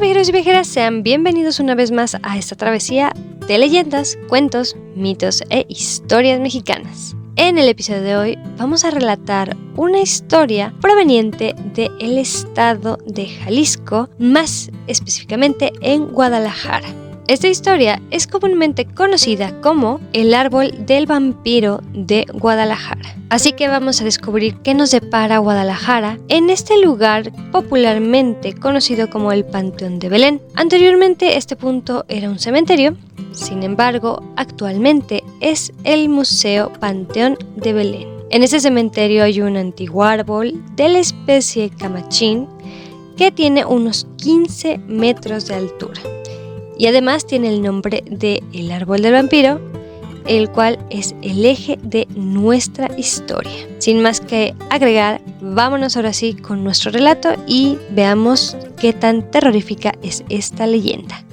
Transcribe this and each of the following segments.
Viajeros y viajeras, sean bienvenidos una vez más a esta travesía de leyendas, cuentos, mitos e historias mexicanas. En el episodio de hoy vamos a relatar una historia proveniente del estado de Jalisco, más específicamente en Guadalajara. Esta historia es comúnmente conocida como el árbol del vampiro de Guadalajara. Así que vamos a descubrir qué nos depara Guadalajara en este lugar popularmente conocido como el Panteón de Belén. Anteriormente este punto era un cementerio, sin embargo actualmente es el Museo Panteón de Belén. En este cementerio hay un antiguo árbol de la especie camachín que tiene unos 15 metros de altura y además tiene el nombre de El árbol del vampiro, el cual es el eje de nuestra historia. Sin más que agregar, vámonos ahora sí con nuestro relato y veamos qué tan terrorífica es esta leyenda.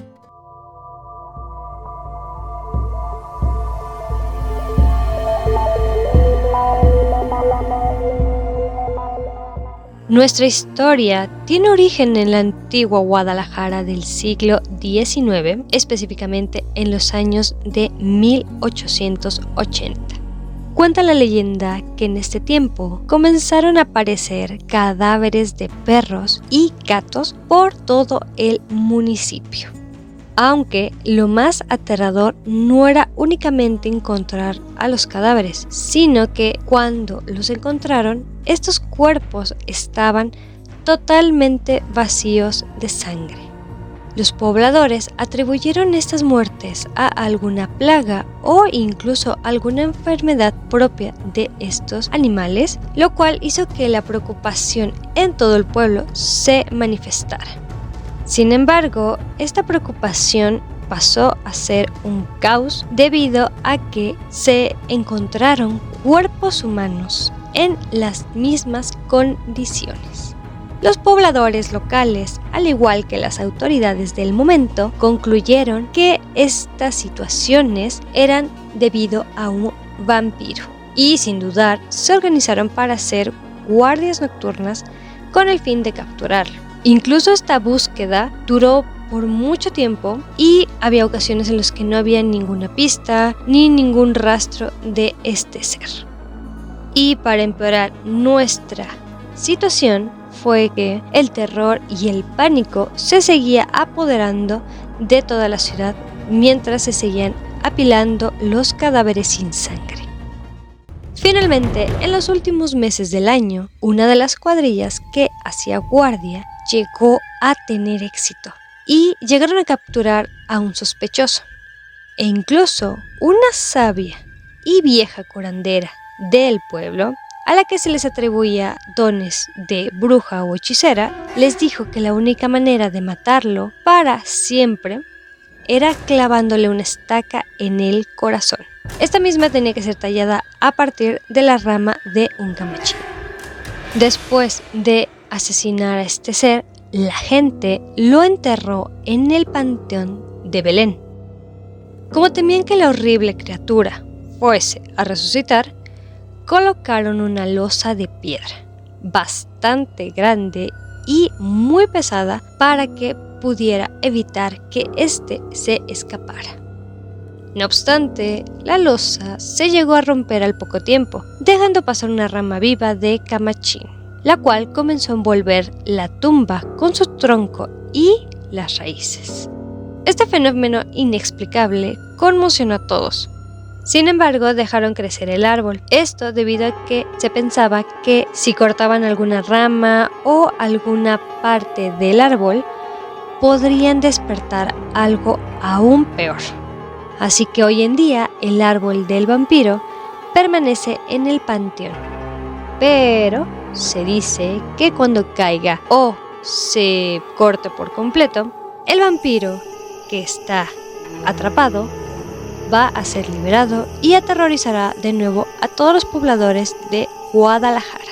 Nuestra historia tiene origen en la antigua Guadalajara del siglo XIX, específicamente en los años de 1880. Cuenta la leyenda que en este tiempo comenzaron a aparecer cadáveres de perros y gatos por todo el municipio aunque lo más aterrador no era únicamente encontrar a los cadáveres, sino que cuando los encontraron, estos cuerpos estaban totalmente vacíos de sangre. Los pobladores atribuyeron estas muertes a alguna plaga o incluso alguna enfermedad propia de estos animales, lo cual hizo que la preocupación en todo el pueblo se manifestara. Sin embargo, esta preocupación pasó a ser un caos debido a que se encontraron cuerpos humanos en las mismas condiciones. Los pobladores locales, al igual que las autoridades del momento, concluyeron que estas situaciones eran debido a un vampiro y sin dudar se organizaron para hacer guardias nocturnas con el fin de capturarlo. Incluso esta búsqueda duró por mucho tiempo y había ocasiones en las que no había ninguna pista ni ningún rastro de este ser. Y para empeorar nuestra situación fue que el terror y el pánico se seguía apoderando de toda la ciudad mientras se seguían apilando los cadáveres sin sangre. Finalmente, en los últimos meses del año, una de las cuadrillas que hacía guardia llegó a tener éxito y llegaron a capturar a un sospechoso. E incluso una sabia y vieja curandera del pueblo, a la que se les atribuía dones de bruja o hechicera, les dijo que la única manera de matarlo para siempre era clavándole una estaca en el corazón. Esta misma tenía que ser tallada a partir de la rama de un camachín. Después de asesinar a este ser, la gente lo enterró en el panteón de Belén. Como temían que la horrible criatura fuese a resucitar, colocaron una losa de piedra bastante grande y muy pesada para que pudiera evitar que éste se escapara. No obstante, la losa se llegó a romper al poco tiempo, dejando pasar una rama viva de camachín la cual comenzó a envolver la tumba con su tronco y las raíces. Este fenómeno inexplicable conmocionó a todos. Sin embargo, dejaron crecer el árbol. Esto debido a que se pensaba que si cortaban alguna rama o alguna parte del árbol, podrían despertar algo aún peor. Así que hoy en día el árbol del vampiro permanece en el panteón. Pero se dice que cuando caiga o se corte por completo, el vampiro que está atrapado va a ser liberado y aterrorizará de nuevo a todos los pobladores de Guadalajara.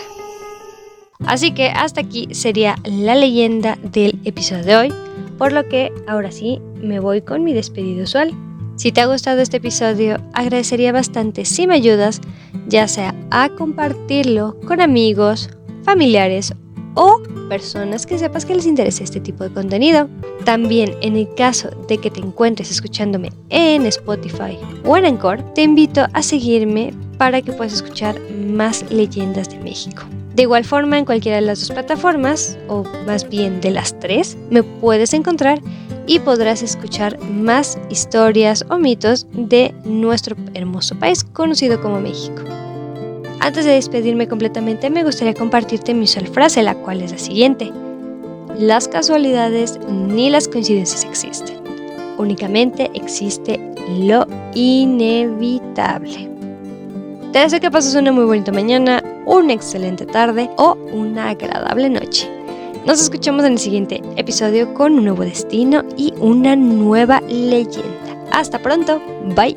Así que hasta aquí sería la leyenda del episodio de hoy, por lo que ahora sí me voy con mi despedido usual. Si te ha gustado este episodio, agradecería bastante si me ayudas, ya sea a compartirlo con amigos, familiares o personas que sepas que les interese este tipo de contenido. También en el caso de que te encuentres escuchándome en Spotify o en Anchor, te invito a seguirme para que puedas escuchar más leyendas de México. De igual forma, en cualquiera de las dos plataformas, o más bien de las tres, me puedes encontrar y podrás escuchar más historias o mitos de nuestro hermoso país conocido como México. Antes de despedirme completamente, me gustaría compartirte mi usual frase, la cual es la siguiente. Las casualidades ni las coincidencias existen. Únicamente existe lo inevitable. Te deseo que pases una muy bonita mañana, una excelente tarde o una agradable noche. Nos escuchamos en el siguiente episodio con un nuevo destino y una nueva leyenda. Hasta pronto, bye.